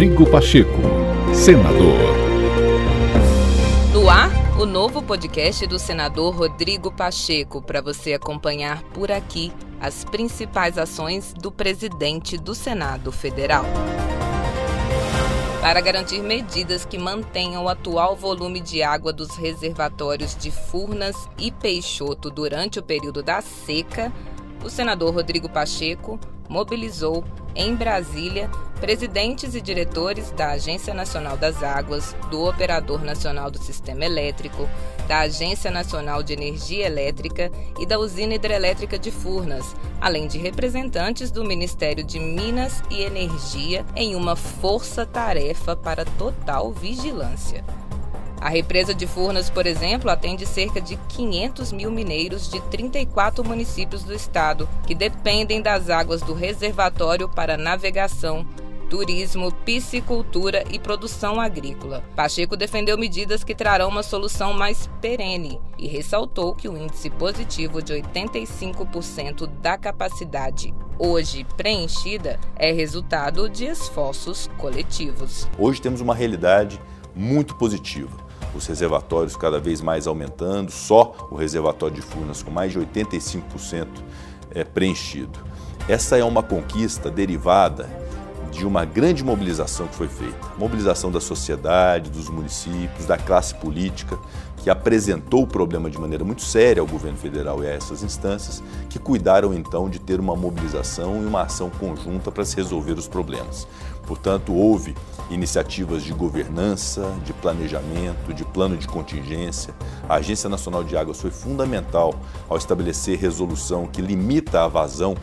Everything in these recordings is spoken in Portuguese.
Rodrigo Pacheco, senador. No ar, o novo podcast do senador Rodrigo Pacheco, para você acompanhar por aqui as principais ações do presidente do Senado Federal. Para garantir medidas que mantenham o atual volume de água dos reservatórios de Furnas e Peixoto durante o período da seca, o senador Rodrigo Pacheco mobilizou em Brasília presidentes e diretores da Agência Nacional das Águas, do Operador Nacional do Sistema Elétrico, da Agência Nacional de Energia Elétrica e da Usina Hidrelétrica de Furnas, além de representantes do Ministério de Minas e Energia em uma força-tarefa para total vigilância. A represa de Furnas, por exemplo, atende cerca de 500 mil mineiros de 34 municípios do estado, que dependem das águas do reservatório para navegação, turismo, piscicultura e produção agrícola. Pacheco defendeu medidas que trarão uma solução mais perene e ressaltou que o índice positivo de 85% da capacidade hoje preenchida é resultado de esforços coletivos. Hoje temos uma realidade muito positiva os reservatórios cada vez mais aumentando, só o reservatório de Furnas com mais de 85% é, preenchido. Essa é uma conquista derivada de uma grande mobilização que foi feita. Mobilização da sociedade, dos municípios, da classe política, que apresentou o problema de maneira muito séria ao governo federal e a essas instâncias, que cuidaram então de ter uma mobilização e uma ação conjunta para se resolver os problemas. Portanto, houve iniciativas de governança, de planejamento, de plano de contingência. A Agência Nacional de Águas foi fundamental ao estabelecer resolução que limita a vazão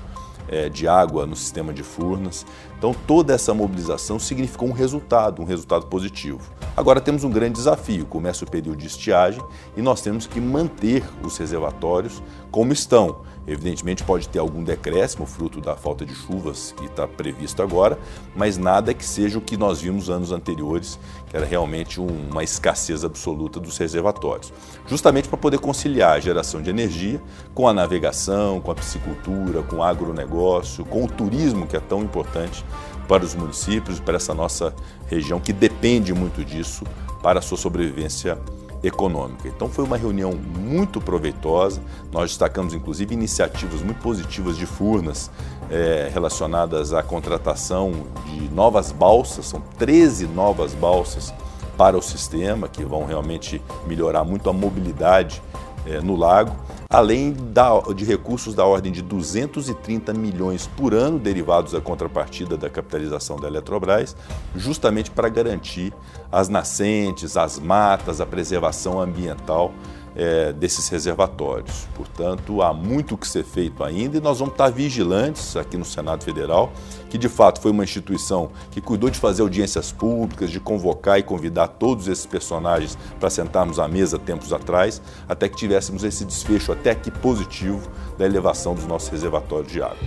é, de água no sistema de Furnas. Então, toda essa mobilização significou um resultado, um resultado positivo. Agora temos um grande desafio: começa o período de estiagem e nós temos que manter os reservatórios como estão. Evidentemente, pode ter algum decréscimo fruto da falta de chuvas que está previsto agora, mas nada que seja o que nós vimos anos anteriores, que era realmente uma escassez absoluta dos reservatórios. Justamente para poder conciliar a geração de energia com a navegação, com a piscicultura, com o agronegócio, com o turismo, que é tão importante para os municípios, para essa nossa região que depende muito disso para a sua sobrevivência econômica. Então foi uma reunião muito proveitosa. Nós destacamos inclusive iniciativas muito positivas de Furnas é, relacionadas à contratação de novas balsas, são 13 novas balsas para o sistema que vão realmente melhorar muito a mobilidade é, no lago além da, de recursos da ordem de 230 milhões por ano derivados da contrapartida da capitalização da Eletrobras, justamente para garantir as nascentes, as matas, a preservação ambiental é, desses reservatórios. Portanto, há muito que ser feito ainda e nós vamos estar vigilantes aqui no Senado Federal, que de fato foi uma instituição que cuidou de fazer audiências públicas, de convocar e convidar todos esses personagens para sentarmos à mesa tempos atrás, até que tivéssemos esse desfecho até aqui positivo da elevação dos nossos reservatórios de água.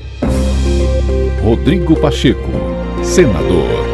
Rodrigo Pacheco, senador.